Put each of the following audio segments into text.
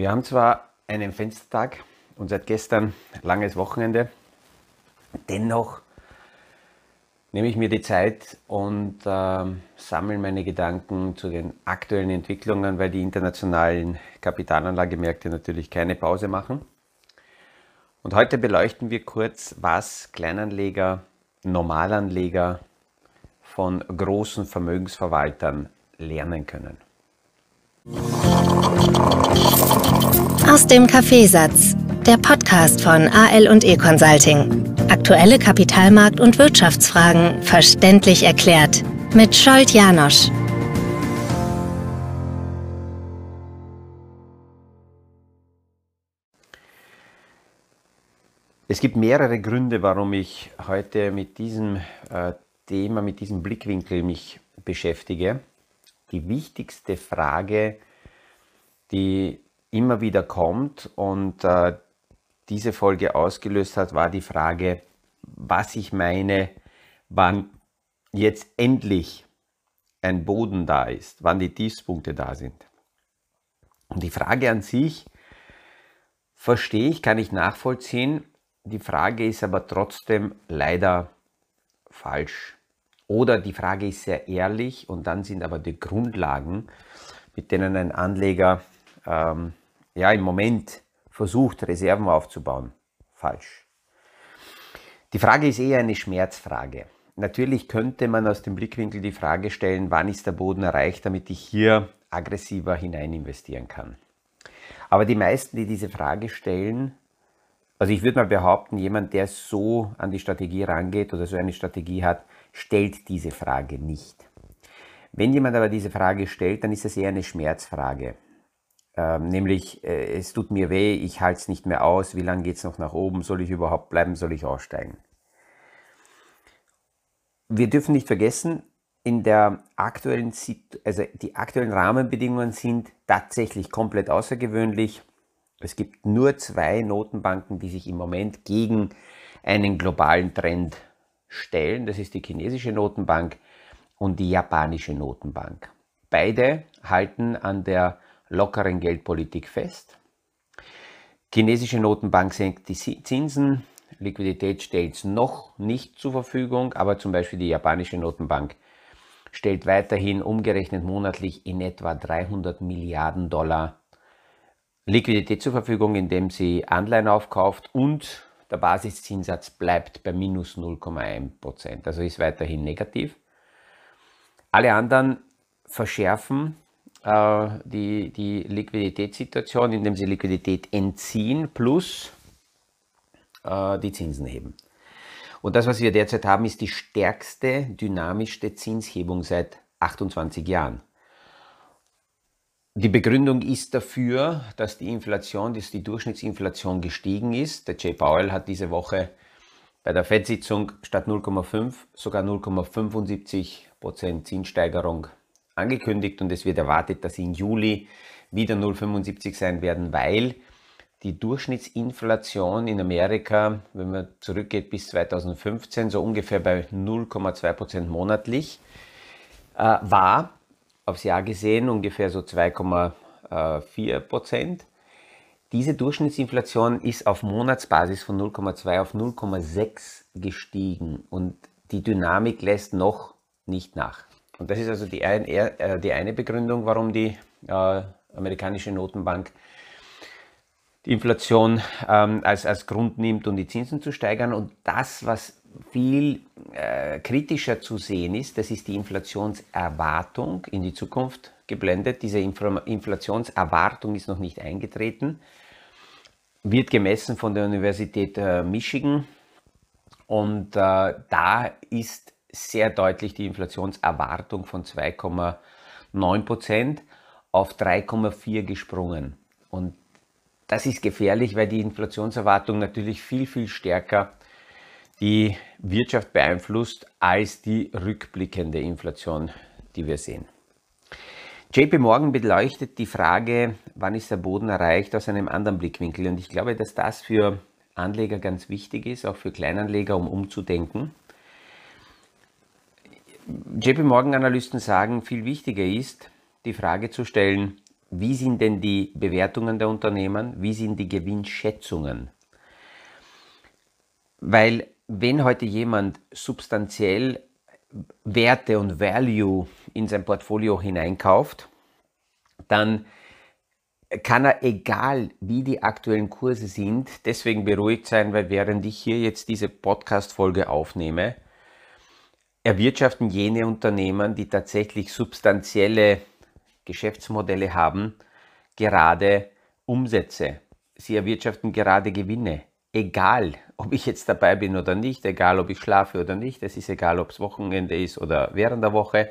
Wir haben zwar einen Fenstertag und seit gestern langes Wochenende, dennoch nehme ich mir die Zeit und äh, sammle meine Gedanken zu den aktuellen Entwicklungen, weil die internationalen Kapitalanlagemärkte natürlich keine Pause machen. Und heute beleuchten wir kurz, was Kleinanleger, Normalanleger von großen Vermögensverwaltern lernen können. Aus dem Kaffeesatz, der Podcast von AL und E Consulting. Aktuelle Kapitalmarkt- und Wirtschaftsfragen verständlich erklärt mit Scholt Janosch. Es gibt mehrere Gründe, warum ich heute mit diesem äh, Thema, mit diesem Blickwinkel mich beschäftige. Die wichtigste Frage, die immer wieder kommt und äh, diese Folge ausgelöst hat, war die Frage, was ich meine, wann jetzt endlich ein Boden da ist, wann die Tiefspunkte da sind. Und die Frage an sich verstehe ich, kann ich nachvollziehen. Die Frage ist aber trotzdem leider falsch. Oder die Frage ist sehr ehrlich und dann sind aber die Grundlagen, mit denen ein Anleger ähm, ja, im Moment versucht, Reserven aufzubauen, falsch. Die Frage ist eher eine Schmerzfrage. Natürlich könnte man aus dem Blickwinkel die Frage stellen, wann ist der Boden erreicht, damit ich hier aggressiver hinein investieren kann. Aber die meisten, die diese Frage stellen, also ich würde mal behaupten, jemand, der so an die Strategie rangeht oder so eine Strategie hat, stellt diese Frage nicht. Wenn jemand aber diese Frage stellt, dann ist es eher eine Schmerzfrage. Ähm, nämlich, äh, es tut mir weh, ich halte es nicht mehr aus, wie lange geht es noch nach oben, soll ich überhaupt bleiben, soll ich aussteigen? Wir dürfen nicht vergessen, in der aktuellen, also die aktuellen Rahmenbedingungen sind tatsächlich komplett außergewöhnlich. Es gibt nur zwei Notenbanken, die sich im Moment gegen einen globalen Trend stellen. Das ist die chinesische Notenbank und die japanische Notenbank. Beide halten an der lockeren Geldpolitik fest. Chinesische Notenbank senkt die Zinsen, Liquidität stellt noch nicht zur Verfügung, aber zum Beispiel die japanische Notenbank stellt weiterhin umgerechnet monatlich in etwa 300 Milliarden Dollar Liquidität zur Verfügung, indem sie Anleihen aufkauft und der Basiszinssatz bleibt bei minus 0,1 Prozent, also ist weiterhin negativ. Alle anderen verschärfen die, die Liquiditätssituation, indem sie Liquidität entziehen plus äh, die Zinsen heben. Und das, was wir derzeit haben, ist die stärkste, dynamischste Zinshebung seit 28 Jahren. Die Begründung ist dafür, dass die Inflation, dass die Durchschnittsinflation gestiegen ist. Der Jay Powell hat diese Woche bei der FED-Sitzung statt 0,5 sogar 0,75 Prozent Zinssteigerung angekündigt und es wird erwartet, dass sie im Juli wieder 0,75 sein werden, weil die Durchschnittsinflation in Amerika, wenn man zurückgeht bis 2015, so ungefähr bei 0,2 Prozent monatlich äh, war, aufs Jahr gesehen ungefähr so 2,4 Prozent. Diese Durchschnittsinflation ist auf Monatsbasis von 0,2 auf 0,6 gestiegen und die Dynamik lässt noch nicht nach. Und das ist also die, ein, äh, die eine Begründung, warum die äh, amerikanische Notenbank die Inflation ähm, als, als Grund nimmt, um die Zinsen zu steigern. Und das, was viel äh, kritischer zu sehen ist, das ist die Inflationserwartung in die Zukunft geblendet. Diese Infl Inflationserwartung ist noch nicht eingetreten, wird gemessen von der Universität äh, Michigan. Und äh, da ist sehr deutlich die Inflationserwartung von 2,9 Prozent auf 3,4 gesprungen. Und das ist gefährlich, weil die Inflationserwartung natürlich viel, viel stärker die Wirtschaft beeinflusst als die rückblickende Inflation, die wir sehen. JP Morgan beleuchtet die Frage, wann ist der Boden erreicht, aus einem anderen Blickwinkel. Und ich glaube, dass das für Anleger ganz wichtig ist, auch für Kleinanleger, um umzudenken. JP Morgan Analysten sagen, viel wichtiger ist, die Frage zu stellen, wie sind denn die Bewertungen der Unternehmen, wie sind die Gewinnschätzungen. Weil wenn heute jemand substanziell Werte und Value in sein Portfolio hineinkauft, dann kann er, egal wie die aktuellen Kurse sind, deswegen beruhigt sein, weil während ich hier jetzt diese Podcast-Folge aufnehme, erwirtschaften jene Unternehmen, die tatsächlich substanzielle Geschäftsmodelle haben, gerade Umsätze. Sie erwirtschaften gerade Gewinne. Egal, ob ich jetzt dabei bin oder nicht, egal, ob ich schlafe oder nicht, es ist egal, ob es Wochenende ist oder während der Woche.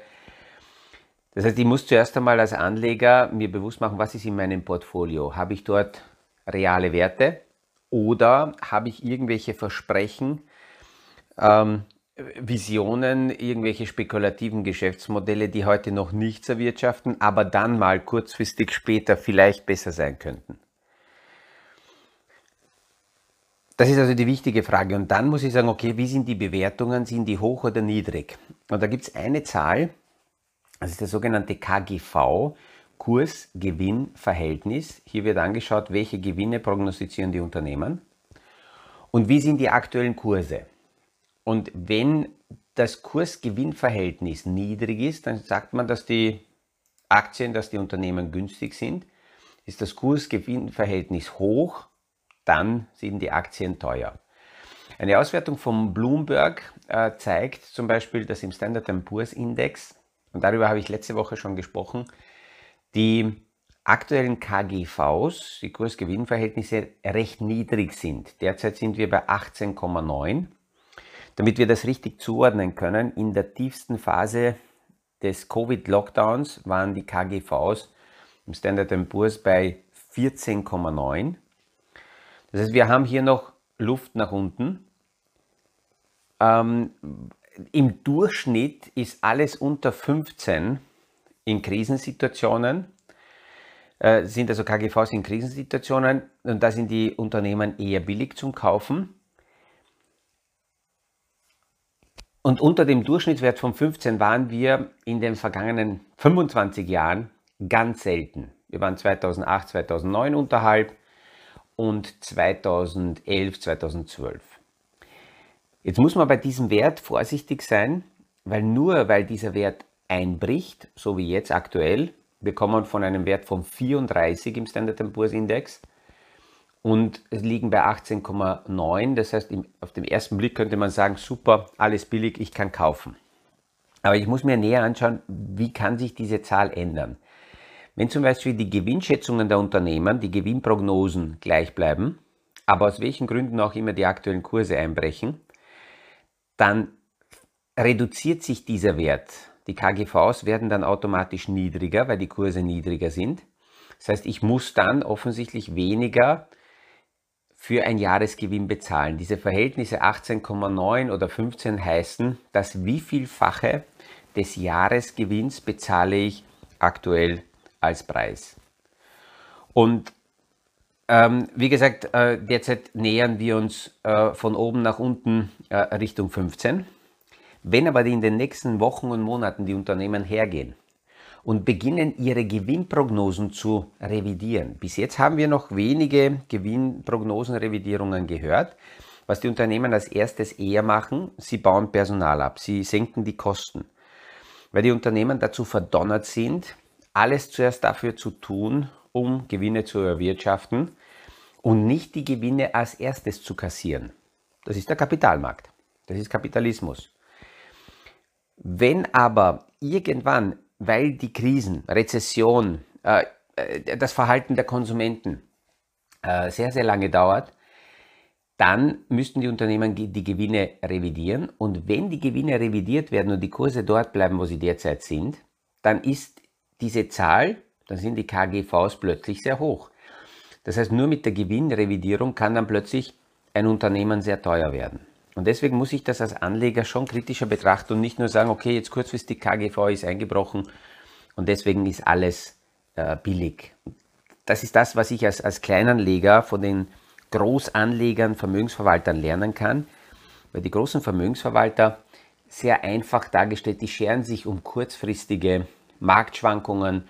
Das heißt, ich muss zuerst einmal als Anleger mir bewusst machen, was ist in meinem Portfolio. Habe ich dort reale Werte oder habe ich irgendwelche Versprechen, ähm, Visionen, irgendwelche spekulativen Geschäftsmodelle, die heute noch nichts erwirtschaften, aber dann mal kurzfristig später vielleicht besser sein könnten. Das ist also die wichtige Frage. Und dann muss ich sagen, okay, wie sind die Bewertungen? Sind die hoch oder niedrig? Und da gibt es eine Zahl, das ist der sogenannte KGV, Kurs-Gewinn-Verhältnis. Hier wird angeschaut, welche Gewinne prognostizieren die Unternehmen und wie sind die aktuellen Kurse. Und wenn das Kurs-Gewinn-Verhältnis niedrig ist, dann sagt man, dass die Aktien, dass die Unternehmen günstig sind. Ist das Kurs-Gewinn-Verhältnis hoch, dann sind die Aktien teuer. Eine Auswertung von Bloomberg äh, zeigt zum Beispiel, dass im Standard Poor's Index und darüber habe ich letzte Woche schon gesprochen, die aktuellen KGVs, die Kursgewinnverhältnisse, recht niedrig sind. Derzeit sind wir bei 18,9. Damit wir das richtig zuordnen können, in der tiefsten Phase des Covid-Lockdowns waren die KGVs im Standard Poor's bei 14,9. Das heißt, wir haben hier noch Luft nach unten. Ähm, im Durchschnitt ist alles unter 15 in Krisensituationen, äh, sind also KGVs in Krisensituationen und da sind die Unternehmen eher billig zum Kaufen. Und unter dem Durchschnittswert von 15 waren wir in den vergangenen 25 Jahren ganz selten. Wir waren 2008, 2009 unterhalb und 2011, 2012. Jetzt muss man bei diesem Wert vorsichtig sein, weil nur weil dieser Wert einbricht, so wie jetzt aktuell, wir kommen von einem Wert von 34 im Standard Poor's Index und es liegen bei 18,9. Das heißt, auf den ersten Blick könnte man sagen, super, alles billig, ich kann kaufen. Aber ich muss mir näher anschauen, wie kann sich diese Zahl ändern. Wenn zum Beispiel die Gewinnschätzungen der Unternehmen, die Gewinnprognosen gleich bleiben, aber aus welchen Gründen auch immer die aktuellen Kurse einbrechen, dann reduziert sich dieser Wert. Die KGVs werden dann automatisch niedriger, weil die Kurse niedriger sind. Das heißt, ich muss dann offensichtlich weniger für ein Jahresgewinn bezahlen. Diese Verhältnisse 18,9 oder 15 heißen, dass wievielfache des Jahresgewinns bezahle ich aktuell als Preis. Und ähm, wie gesagt, äh, derzeit nähern wir uns äh, von oben nach unten äh, Richtung 15. Wenn aber in den nächsten Wochen und Monaten die Unternehmen hergehen und beginnen ihre Gewinnprognosen zu revidieren. Bis jetzt haben wir noch wenige Gewinnprognosenrevidierungen gehört. Was die Unternehmen als erstes eher machen, sie bauen Personal ab, sie senken die Kosten. Weil die Unternehmen dazu verdonnert sind, alles zuerst dafür zu tun, um Gewinne zu erwirtschaften und nicht die Gewinne als erstes zu kassieren. Das ist der Kapitalmarkt. Das ist Kapitalismus. Wenn aber irgendwann, weil die Krisen, Rezession, äh, äh, das Verhalten der Konsumenten äh, sehr, sehr lange dauert, dann müssten die Unternehmen die Gewinne revidieren. Und wenn die Gewinne revidiert werden und die Kurse dort bleiben, wo sie derzeit sind, dann ist diese Zahl, dann sind die KGVs plötzlich sehr hoch. Das heißt, nur mit der Gewinnrevidierung kann dann plötzlich ein Unternehmen sehr teuer werden. Und deswegen muss ich das als Anleger schon kritischer betrachten und nicht nur sagen, okay, jetzt kurzfristig KGV ist eingebrochen und deswegen ist alles äh, billig. Das ist das, was ich als, als Kleinanleger von den Großanlegern, Vermögensverwaltern lernen kann, weil die großen Vermögensverwalter sehr einfach dargestellt, die scheren sich um kurzfristige Marktschwankungen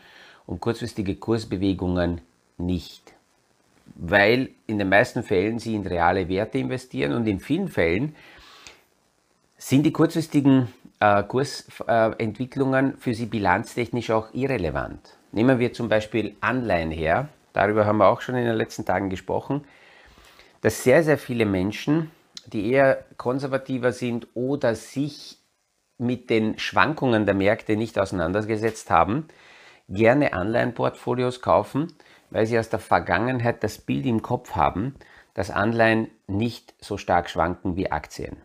und kurzfristige Kursbewegungen nicht. Weil in den meisten Fällen sie in reale Werte investieren und in vielen Fällen sind die kurzfristigen äh, Kursentwicklungen äh, für sie bilanztechnisch auch irrelevant. Nehmen wir zum Beispiel Anleihen her, darüber haben wir auch schon in den letzten Tagen gesprochen, dass sehr, sehr viele Menschen, die eher konservativer sind oder sich mit den Schwankungen der Märkte nicht auseinandergesetzt haben, gerne Anleihenportfolios kaufen, weil sie aus der Vergangenheit das Bild im Kopf haben, dass Anleihen nicht so stark schwanken wie Aktien.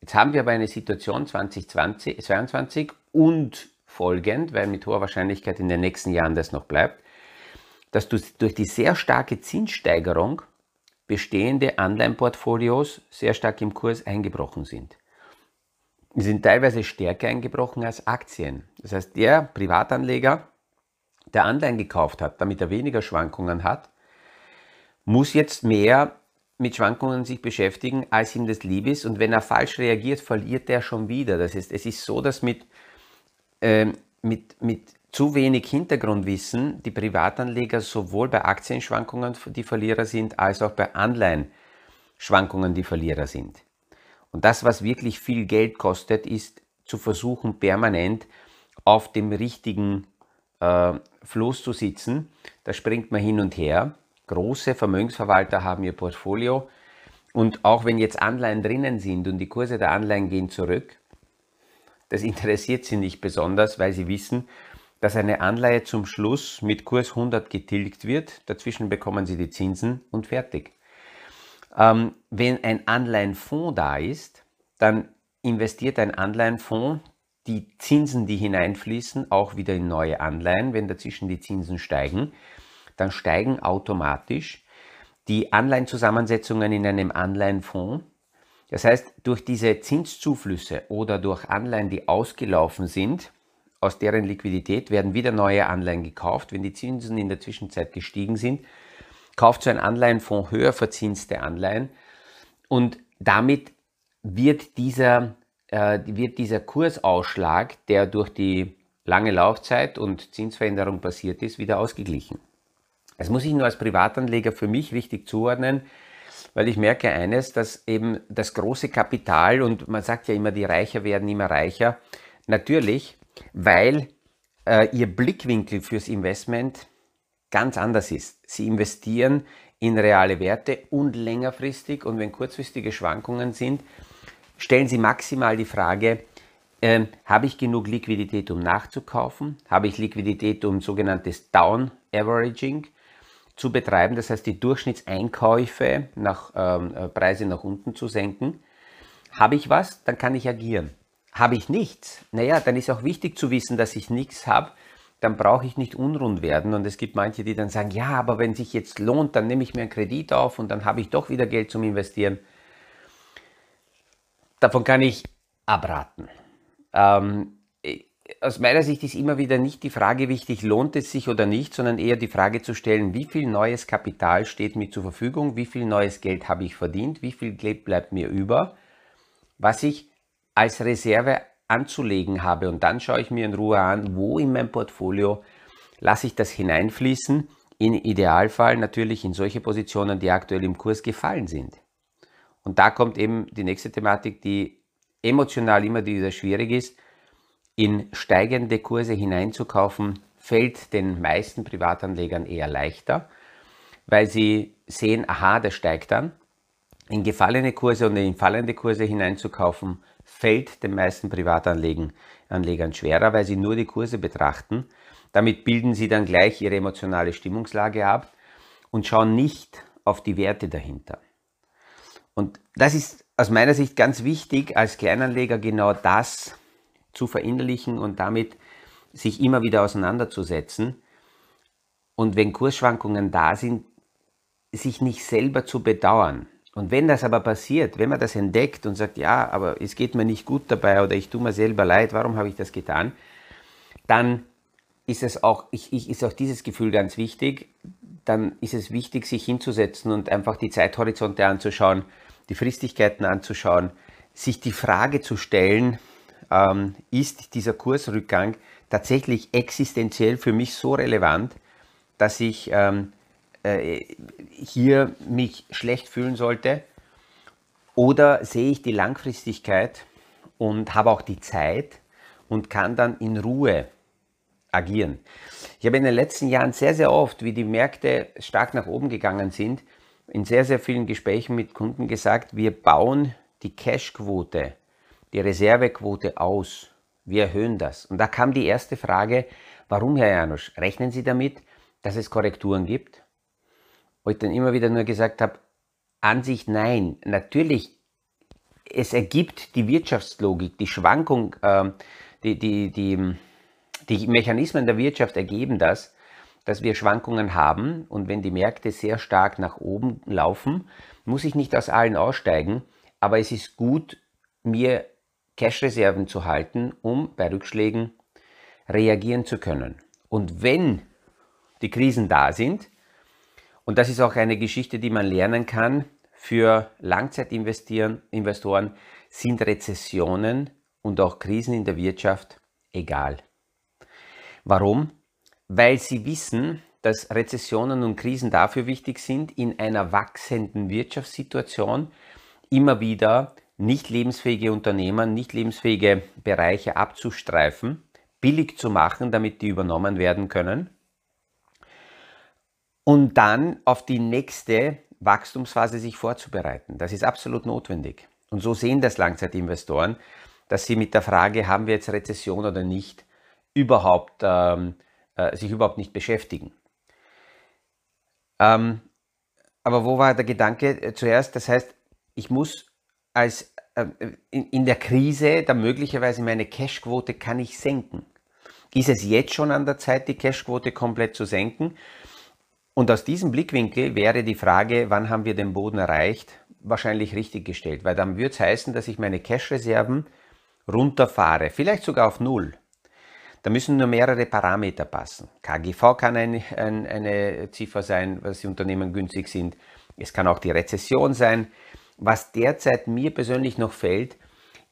Jetzt haben wir aber eine Situation 2020, 2022 und folgend, weil mit hoher Wahrscheinlichkeit in den nächsten Jahren das noch bleibt, dass durch die sehr starke Zinssteigerung bestehende Anleihenportfolios sehr stark im Kurs eingebrochen sind. Sie sind teilweise stärker eingebrochen als Aktien. Das heißt, der Privatanleger, der Anleihen gekauft hat, damit er weniger Schwankungen hat, muss jetzt mehr mit Schwankungen sich beschäftigen, als ihm das lieb ist. Und wenn er falsch reagiert, verliert er schon wieder. Das heißt, es ist so, dass mit, äh, mit, mit zu wenig Hintergrundwissen die Privatanleger sowohl bei Aktienschwankungen die Verlierer sind, als auch bei Anleihenschwankungen die Verlierer sind. Und das, was wirklich viel Geld kostet, ist zu versuchen, permanent auf dem richtigen äh, Floß zu sitzen. Da springt man hin und her. Große Vermögensverwalter haben ihr Portfolio. Und auch wenn jetzt Anleihen drinnen sind und die Kurse der Anleihen gehen zurück, das interessiert sie nicht besonders, weil sie wissen, dass eine Anleihe zum Schluss mit Kurs 100 getilgt wird. Dazwischen bekommen Sie die Zinsen und fertig. Ähm, wenn ein Anleihenfonds da ist, dann investiert ein Anleihenfonds die Zinsen, die hineinfließen, auch wieder in neue Anleihen. Wenn dazwischen die Zinsen steigen, dann steigen automatisch die Anleihenzusammensetzungen in einem Anleihenfonds. Das heißt, durch diese Zinszuflüsse oder durch Anleihen, die ausgelaufen sind, aus deren Liquidität werden wieder neue Anleihen gekauft. Wenn die Zinsen in der Zwischenzeit gestiegen sind, kauft so ein Anleihenfonds höher verzinste Anleihen und damit wird dieser, äh, wird dieser Kursausschlag, der durch die lange Laufzeit und Zinsveränderung passiert ist, wieder ausgeglichen. Das muss ich nur als Privatanleger für mich richtig zuordnen, weil ich merke eines, dass eben das große Kapital und man sagt ja immer, die Reicher werden immer reicher, natürlich weil äh, ihr Blickwinkel fürs Investment ganz anders ist. Sie investieren in reale Werte und längerfristig und wenn kurzfristige Schwankungen sind, stellen Sie maximal die Frage, äh, habe ich genug Liquidität, um nachzukaufen? Habe ich Liquidität, um sogenanntes Down Averaging zu betreiben, das heißt die Durchschnittseinkäufe nach ähm, äh, Preise nach unten zu senken? Habe ich was, dann kann ich agieren. Habe ich nichts? Naja, dann ist auch wichtig zu wissen, dass ich nichts habe. Dann brauche ich nicht unrund werden. Und es gibt manche, die dann sagen, ja, aber wenn sich jetzt lohnt, dann nehme ich mir einen Kredit auf und dann habe ich doch wieder Geld zum Investieren. Davon kann ich abraten. Ähm, aus meiner Sicht ist immer wieder nicht die Frage wichtig, lohnt es sich oder nicht, sondern eher die Frage zu stellen, wie viel neues Kapital steht mir zur Verfügung, wie viel neues Geld habe ich verdient, wie viel Geld bleibt mir über, was ich als Reserve anzulegen habe. Und dann schaue ich mir in Ruhe an, wo in meinem Portfolio lasse ich das hineinfließen. Im Idealfall natürlich in solche Positionen, die aktuell im Kurs gefallen sind. Und da kommt eben die nächste Thematik, die emotional immer wieder schwierig ist. In steigende Kurse hineinzukaufen, fällt den meisten Privatanlegern eher leichter, weil sie sehen, aha, der steigt dann. In gefallene Kurse und in fallende Kurse hineinzukaufen, fällt den meisten Privatanlegern schwerer, weil sie nur die Kurse betrachten. Damit bilden sie dann gleich ihre emotionale Stimmungslage ab und schauen nicht auf die Werte dahinter. Und das ist aus meiner Sicht ganz wichtig, als Kleinanleger genau das zu verinnerlichen und damit sich immer wieder auseinanderzusetzen. Und wenn Kursschwankungen da sind, sich nicht selber zu bedauern. Und wenn das aber passiert, wenn man das entdeckt und sagt, ja, aber es geht mir nicht gut dabei oder ich tue mir selber leid, warum habe ich das getan, dann ist es auch, ich, ich, ist auch dieses Gefühl ganz wichtig. Dann ist es wichtig, sich hinzusetzen und einfach die Zeithorizonte anzuschauen, die Fristigkeiten anzuschauen, sich die Frage zu stellen, ähm, ist dieser Kursrückgang tatsächlich existenziell für mich so relevant, dass ich ähm, äh, hier mich schlecht fühlen sollte? Oder sehe ich die Langfristigkeit und habe auch die Zeit und kann dann in Ruhe agieren? Ich habe in den letzten Jahren sehr, sehr oft, wie die Märkte stark nach oben gegangen sind, in sehr, sehr vielen Gesprächen mit Kunden gesagt, wir bauen die Cashquote, die Reservequote aus. Wir erhöhen das. Und da kam die erste Frage, warum, Herr Janusz, rechnen Sie damit, dass es Korrekturen gibt? Wo ich dann immer wieder nur gesagt habe, Ansicht nein. Natürlich, es ergibt die Wirtschaftslogik, die Schwankung, äh, die, die, die, die Mechanismen der Wirtschaft ergeben das, dass wir Schwankungen haben und wenn die Märkte sehr stark nach oben laufen, muss ich nicht aus allen aussteigen, aber es ist gut, mir Cash-Reserven zu halten, um bei Rückschlägen reagieren zu können. Und wenn die Krisen da sind, und das ist auch eine Geschichte, die man lernen kann für Langzeitinvestoren, sind Rezessionen und auch Krisen in der Wirtschaft egal. Warum? Weil sie wissen, dass Rezessionen und Krisen dafür wichtig sind, in einer wachsenden Wirtschaftssituation immer wieder nicht lebensfähige Unternehmen, nicht lebensfähige Bereiche abzustreifen, billig zu machen, damit die übernommen werden können und dann auf die nächste Wachstumsphase sich vorzubereiten. Das ist absolut notwendig. Und so sehen das Langzeitinvestoren, dass sie mit der Frage, haben wir jetzt Rezession oder nicht, überhaupt, ähm, äh, sich überhaupt nicht beschäftigen. Ähm, aber wo war der Gedanke äh, zuerst? Das heißt, ich muss als äh, in, in der Krise dann möglicherweise meine Cashquote kann ich senken. Ist es jetzt schon an der Zeit, die Cashquote komplett zu senken? Und aus diesem Blickwinkel wäre die Frage, wann haben wir den Boden erreicht, wahrscheinlich richtig gestellt, weil dann würde es heißen, dass ich meine Cash-Reserven runterfahre, vielleicht sogar auf Null. Da müssen nur mehrere Parameter passen. KGV kann ein, ein, eine Ziffer sein, was die Unternehmen günstig sind. Es kann auch die Rezession sein. Was derzeit mir persönlich noch fällt,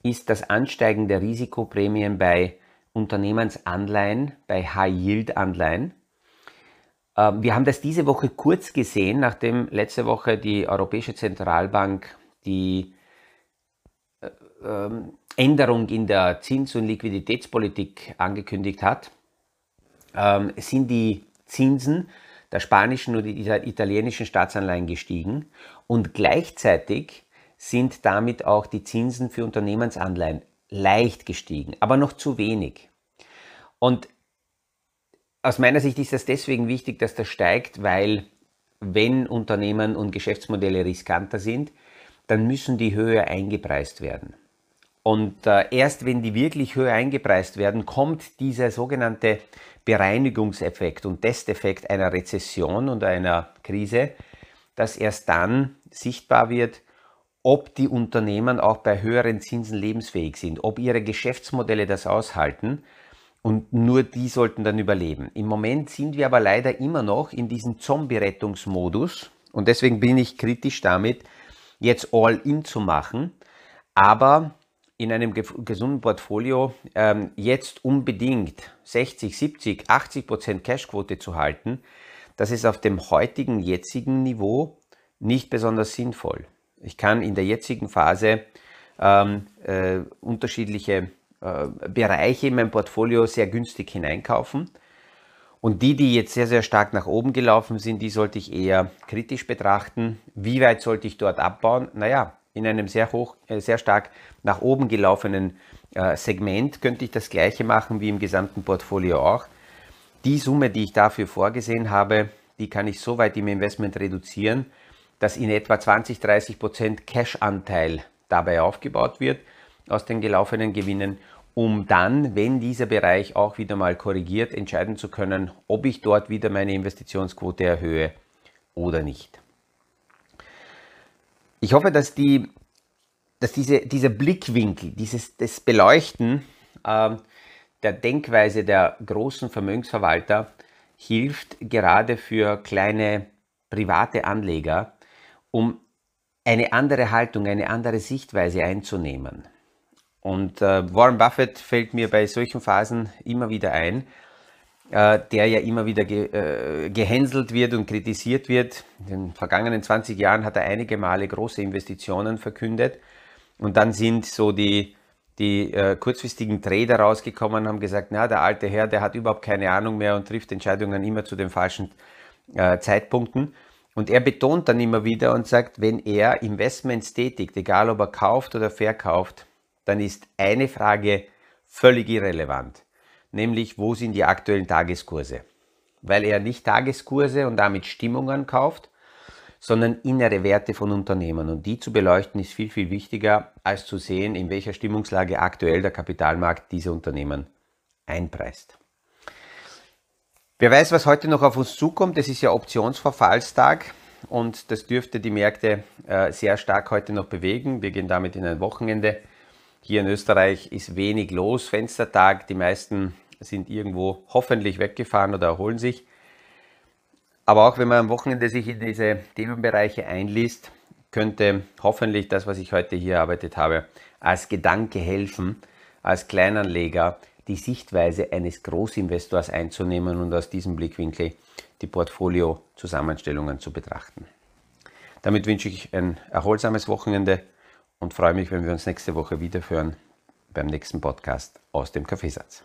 ist das Ansteigen der Risikoprämien bei Unternehmensanleihen, bei High-Yield-Anleihen. Ähm, wir haben das diese Woche kurz gesehen, nachdem letzte Woche die Europäische Zentralbank die äh, ähm, Änderung in der Zins- und Liquiditätspolitik angekündigt hat, ähm, sind die Zinsen der spanischen und italienischen Staatsanleihen gestiegen und gleichzeitig sind damit auch die Zinsen für Unternehmensanleihen leicht gestiegen, aber noch zu wenig. Und aus meiner Sicht ist das deswegen wichtig, dass das steigt, weil wenn Unternehmen und Geschäftsmodelle riskanter sind, dann müssen die höher eingepreist werden. Und äh, erst wenn die wirklich höher eingepreist werden, kommt dieser sogenannte Bereinigungseffekt und Testeffekt einer Rezession und einer Krise, dass erst dann sichtbar wird, ob die Unternehmen auch bei höheren Zinsen lebensfähig sind, ob ihre Geschäftsmodelle das aushalten. Und nur die sollten dann überleben. Im Moment sind wir aber leider immer noch in diesem Zombie-Rettungsmodus. Und deswegen bin ich kritisch damit, jetzt All-In zu machen, aber in einem gesunden Portfolio ähm, jetzt unbedingt 60, 70, 80 Prozent Cashquote zu halten, das ist auf dem heutigen, jetzigen Niveau nicht besonders sinnvoll. Ich kann in der jetzigen Phase ähm, äh, unterschiedliche äh, Bereiche in mein Portfolio sehr günstig hineinkaufen. Und die, die jetzt sehr, sehr stark nach oben gelaufen sind, die sollte ich eher kritisch betrachten. Wie weit sollte ich dort abbauen? Naja, in einem sehr hoch, äh, sehr stark nach oben gelaufenen äh, Segment könnte ich das gleiche machen wie im gesamten Portfolio auch. Die Summe, die ich dafür vorgesehen habe, die kann ich so weit im Investment reduzieren, dass in etwa 20-30 Prozent Cash-Anteil dabei aufgebaut wird aus den gelaufenen Gewinnen, um dann, wenn dieser Bereich auch wieder mal korrigiert, entscheiden zu können, ob ich dort wieder meine Investitionsquote erhöhe oder nicht. Ich hoffe, dass, die, dass diese, dieser Blickwinkel, dieses das Beleuchten äh, der Denkweise der großen Vermögensverwalter hilft gerade für kleine private Anleger, um eine andere Haltung, eine andere Sichtweise einzunehmen. Und äh, Warren Buffett fällt mir bei solchen Phasen immer wieder ein, äh, der ja immer wieder ge, äh, gehänselt wird und kritisiert wird. In den vergangenen 20 Jahren hat er einige Male große Investitionen verkündet und dann sind so die, die äh, kurzfristigen Trader rausgekommen und haben gesagt, na, der alte Herr, der hat überhaupt keine Ahnung mehr und trifft Entscheidungen immer zu den falschen äh, Zeitpunkten. Und er betont dann immer wieder und sagt, wenn er Investments tätigt, egal ob er kauft oder verkauft, dann ist eine Frage völlig irrelevant, nämlich wo sind die aktuellen Tageskurse? Weil er nicht Tageskurse und damit Stimmungen kauft, sondern innere Werte von Unternehmen. Und die zu beleuchten ist viel, viel wichtiger, als zu sehen, in welcher Stimmungslage aktuell der Kapitalmarkt diese Unternehmen einpreist. Wer weiß, was heute noch auf uns zukommt. Es ist ja Optionsverfallstag und das dürfte die Märkte äh, sehr stark heute noch bewegen. Wir gehen damit in ein Wochenende. Hier in Österreich ist wenig los, Fenstertag. Die meisten sind irgendwo hoffentlich weggefahren oder erholen sich. Aber auch wenn man am Wochenende sich in diese Themenbereiche einliest, könnte hoffentlich das, was ich heute hier erarbeitet habe, als Gedanke helfen, als Kleinanleger die Sichtweise eines Großinvestors einzunehmen und aus diesem Blickwinkel die Portfolio-Zusammenstellungen zu betrachten. Damit wünsche ich ein erholsames Wochenende und freue mich, wenn wir uns nächste Woche wiederhören beim nächsten Podcast aus dem Kaffeesatz.